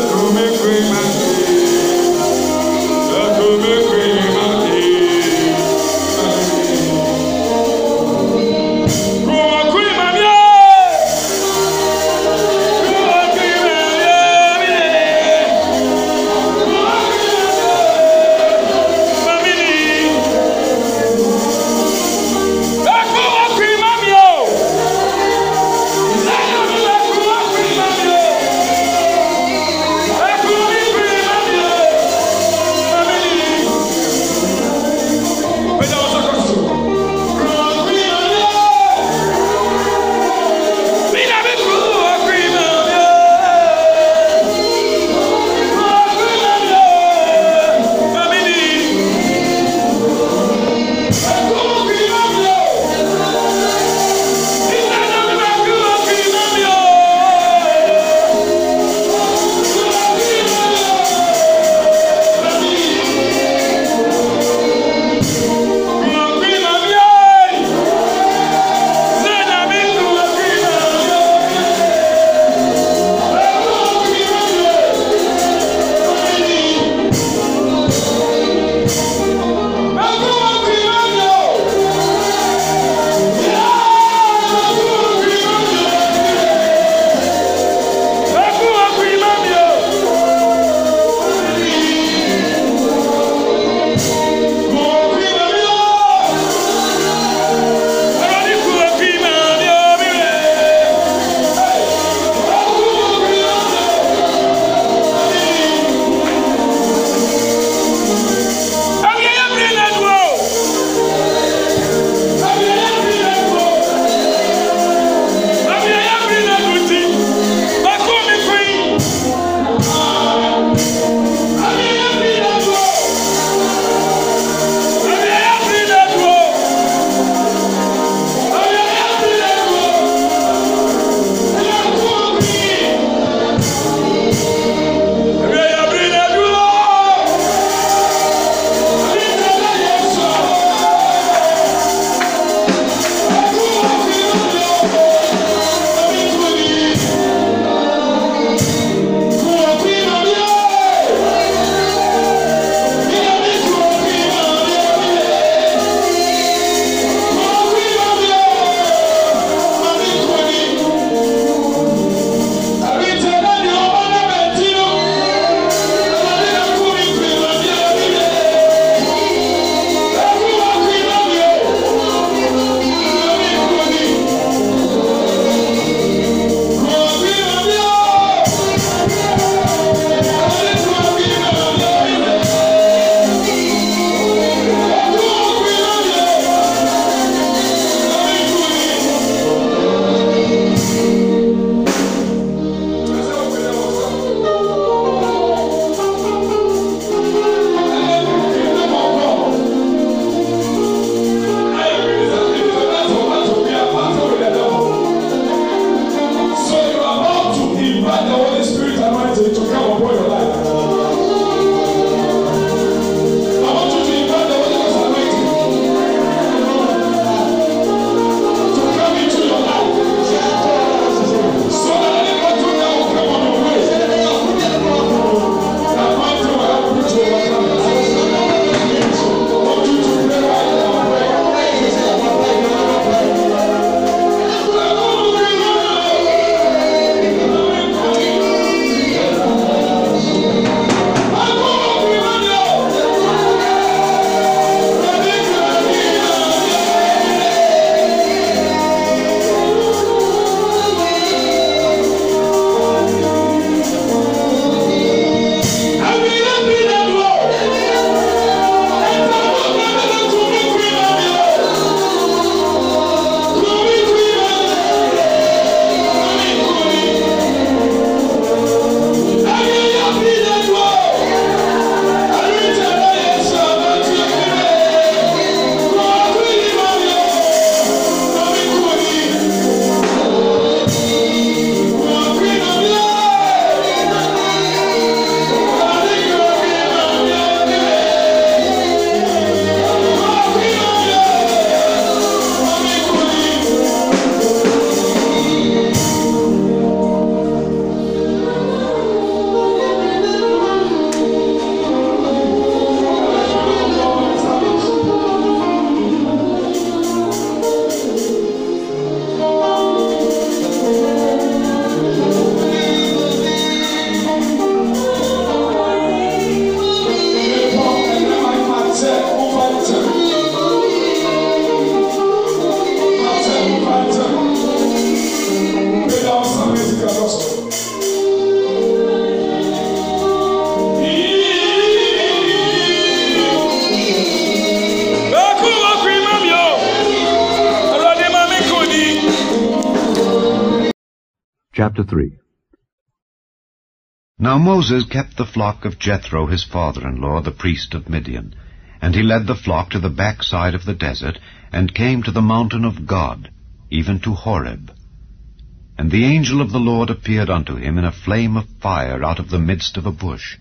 Mami, Chapter 3 Now Moses kept the flock of Jethro his father-in-law, the priest of Midian. And he led the flock to the backside of the desert, and came to the mountain of God, even to Horeb. And the angel of the Lord appeared unto him in a flame of fire out of the midst of a bush.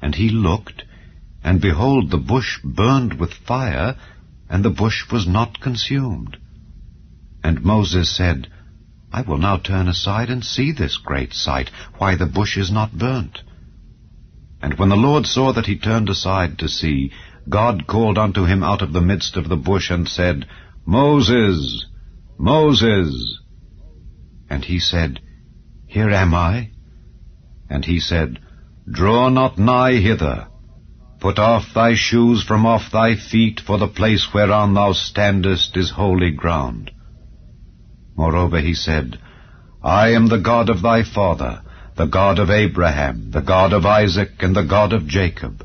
And he looked, and behold, the bush burned with fire, and the bush was not consumed. And Moses said, I will now turn aside and see this great sight, why the bush is not burnt. And when the Lord saw that he turned aside to see, God called unto him out of the midst of the bush, and said, Moses, Moses. And he said, Here am I. And he said, Draw not nigh hither. Put off thy shoes from off thy feet, for the place whereon thou standest is holy ground. Moreover he said, I am the God of thy father, the God of Abraham, the God of Isaac, and the God of Jacob.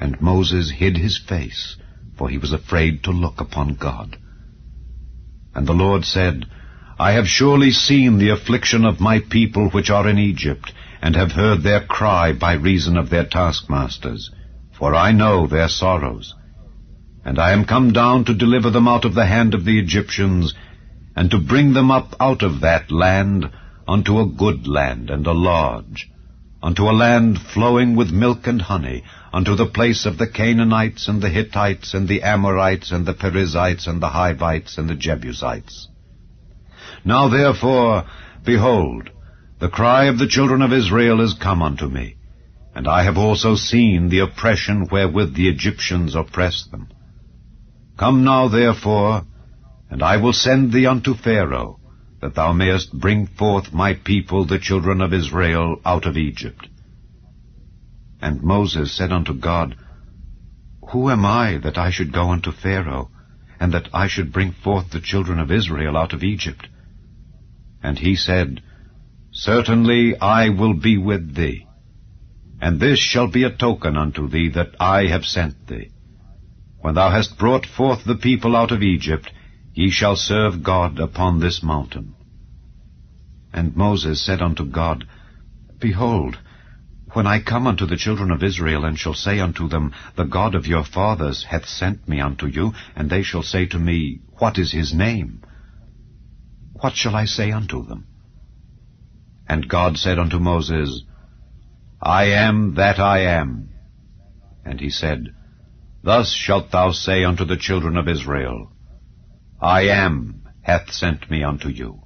And Moses hid his face, for he was afraid to look upon God. And the Lord said, I have surely seen the affliction of my people which are in Egypt, and have heard their cry by reason of their taskmasters, for I know their sorrows. And I am come down to deliver them out of the hand of the Egyptians, and to bring them up out of that land unto a good land and a large, unto a land flowing with milk and honey, unto the place of the Canaanites and the Hittites and the Amorites and the Perizzites and the Hivites and the Jebusites. Now therefore, behold, the cry of the children of Israel is come unto me, and I have also seen the oppression wherewith the Egyptians oppress them. Come now therefore, and I will send thee unto Pharaoh, that thou mayest bring forth my people, the children of Israel, out of Egypt. And Moses said unto God, Who am I that I should go unto Pharaoh, and that I should bring forth the children of Israel out of Egypt? And he said, Certainly I will be with thee, and this shall be a token unto thee that I have sent thee. When thou hast brought forth the people out of Egypt, Ye shall serve God upon this mountain. And Moses said unto God, Behold, when I come unto the children of Israel, and shall say unto them, The God of your fathers hath sent me unto you, and they shall say to me, What is his name? What shall I say unto them? And God said unto Moses, I am that I am. And he said, Thus shalt thou say unto the children of Israel, I am hath sent me unto you.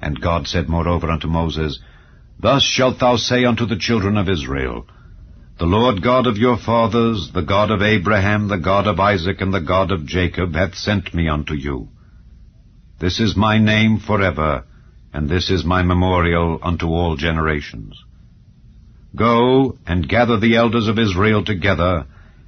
And God said moreover unto Moses, Thus shalt thou say unto the children of Israel, The Lord God of your fathers, the God of Abraham, the God of Isaac, and the God of Jacob, hath sent me unto you. This is my name forever, and this is my memorial unto all generations. Go and gather the elders of Israel together,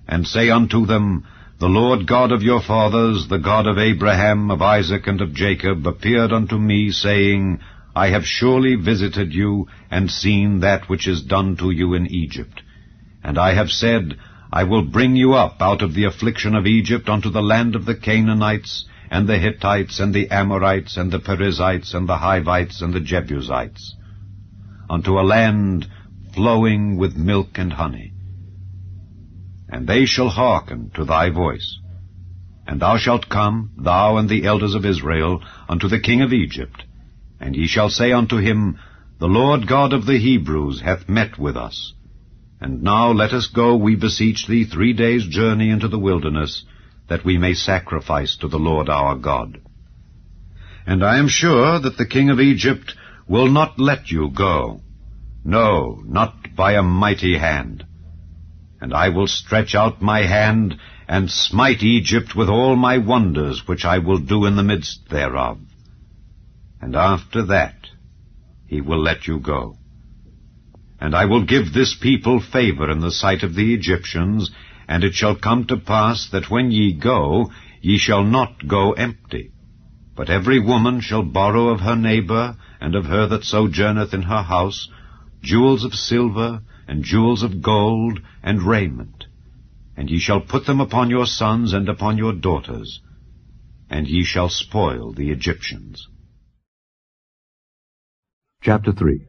and say unto them, the Lord God of your fathers, the God of Abraham, of Isaac, and of Jacob, appeared unto me, saying, I have surely visited you, and seen that which is done to you in Egypt. And I have said, I will bring you up out of the affliction of Egypt unto the land of the Canaanites, and the Hittites, and the Amorites, and the Perizzites, and the Hivites, and the Jebusites, unto a land flowing with milk and honey and they shall hearken to thy voice. And thou shalt come, thou and the elders of Israel, unto the king of Egypt, and ye shall say unto him, The Lord God of the Hebrews hath met with us. And now let us go, we beseech thee, three days' journey into the wilderness, that we may sacrifice to the Lord our God. And I am sure that the king of Egypt will not let you go. No, not by a mighty hand. And I will stretch out my hand, and smite Egypt with all my wonders, which I will do in the midst thereof. And after that he will let you go. And I will give this people favor in the sight of the Egyptians, and it shall come to pass that when ye go, ye shall not go empty. But every woman shall borrow of her neighbor, and of her that sojourneth in her house, jewels of silver, and jewels of gold, and raiment. And ye shall put them upon your sons and upon your daughters, and ye shall spoil the Egyptians. Chapter 3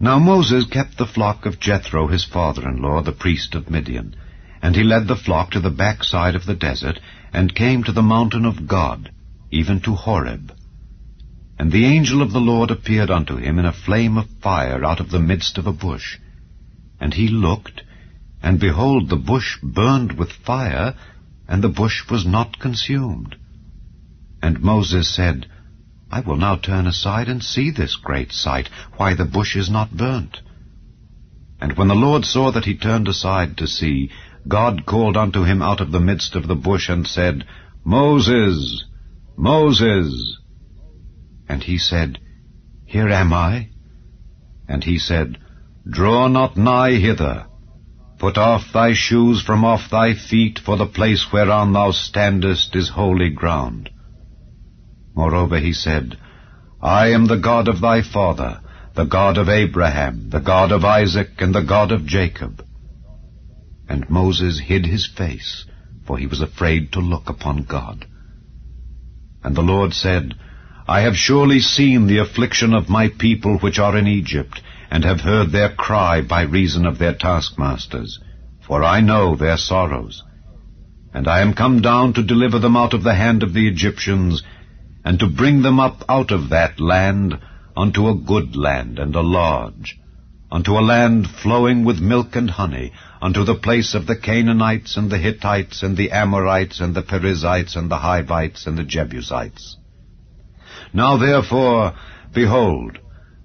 Now Moses kept the flock of Jethro his father-in-law, the priest of Midian. And he led the flock to the backside of the desert, and came to the mountain of God, even to Horeb. And the angel of the Lord appeared unto him in a flame of fire out of the midst of a bush. And he looked, and behold, the bush burned with fire, and the bush was not consumed. And Moses said, I will now turn aside and see this great sight, why the bush is not burnt. And when the Lord saw that he turned aside to see, God called unto him out of the midst of the bush, and said, Moses, Moses. And he said, Here am I. And he said, Draw not nigh hither. Put off thy shoes from off thy feet, for the place whereon thou standest is holy ground. Moreover he said, I am the God of thy father, the God of Abraham, the God of Isaac, and the God of Jacob. And Moses hid his face, for he was afraid to look upon God. And the Lord said, I have surely seen the affliction of my people which are in Egypt, and have heard their cry by reason of their taskmasters, for I know their sorrows. And I am come down to deliver them out of the hand of the Egyptians, and to bring them up out of that land unto a good land and a large, unto a land flowing with milk and honey, unto the place of the Canaanites and the Hittites and the Amorites and the Perizzites and the Hivites and the Jebusites. Now therefore, behold,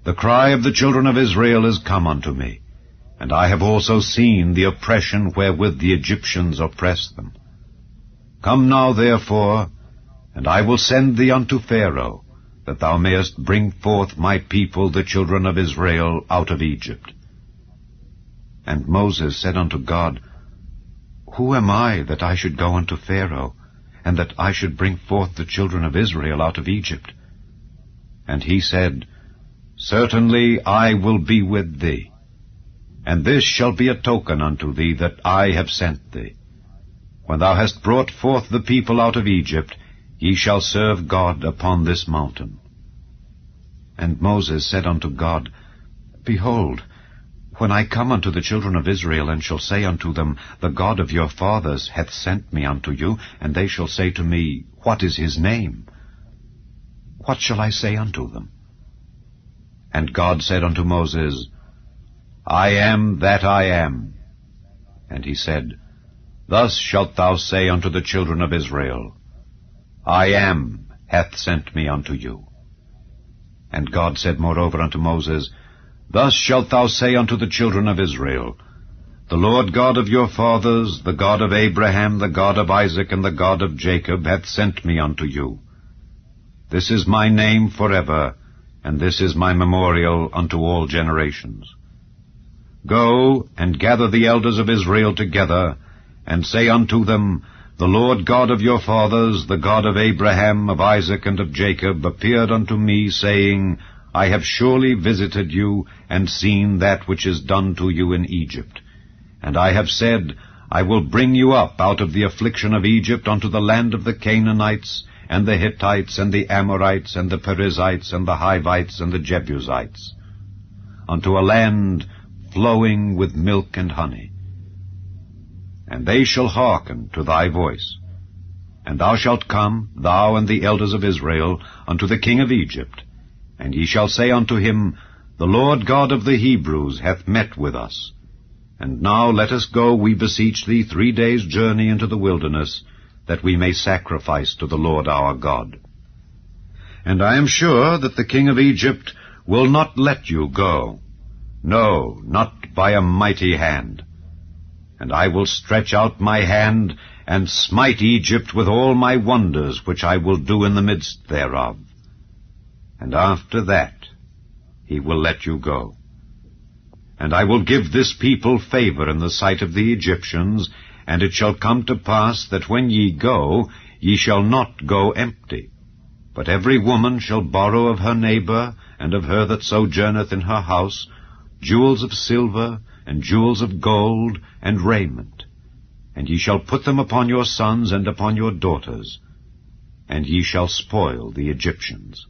the cry of the children of Israel is come unto me, and I have also seen the oppression wherewith the Egyptians oppress them. Come now therefore, and I will send thee unto Pharaoh, that thou mayest bring forth my people the children of Israel out of Egypt. And Moses said unto God, Who am I that I should go unto Pharaoh, and that I should bring forth the children of Israel out of Egypt? And he said, Certainly I will be with thee, and this shall be a token unto thee that I have sent thee. When thou hast brought forth the people out of Egypt, ye shall serve God upon this mountain. And Moses said unto God, Behold, when I come unto the children of Israel, and shall say unto them, The God of your fathers hath sent me unto you, and they shall say to me, What is his name? What shall I say unto them? And God said unto Moses, I am that I am. And he said, Thus shalt thou say unto the children of Israel, I am hath sent me unto you. And God said moreover unto Moses, Thus shalt thou say unto the children of Israel, The Lord God of your fathers, the God of Abraham, the God of Isaac, and the God of Jacob, hath sent me unto you. This is my name forever, and this is my memorial unto all generations. Go and gather the elders of Israel together, and say unto them, The Lord God of your fathers, the God of Abraham, of Isaac, and of Jacob, appeared unto me, saying, I have surely visited you, and seen that which is done to you in Egypt. And I have said, I will bring you up out of the affliction of Egypt unto the land of the Canaanites, and the Hittites, and the Amorites, and the Perizzites, and the Hivites, and the Jebusites, unto a land flowing with milk and honey. And they shall hearken to thy voice. And thou shalt come, thou and the elders of Israel, unto the king of Egypt, and ye shall say unto him, The Lord God of the Hebrews hath met with us. And now let us go, we beseech thee, three days' journey into the wilderness, that we may sacrifice to the Lord our God. And I am sure that the king of Egypt will not let you go. No, not by a mighty hand. And I will stretch out my hand, and smite Egypt with all my wonders, which I will do in the midst thereof and after that he will let you go. And I will give this people favor in the sight of the Egyptians, and it shall come to pass that when ye go, ye shall not go empty. But every woman shall borrow of her neighbor, and of her that sojourneth in her house, jewels of silver, and jewels of gold, and raiment. And ye shall put them upon your sons and upon your daughters, and ye shall spoil the Egyptians.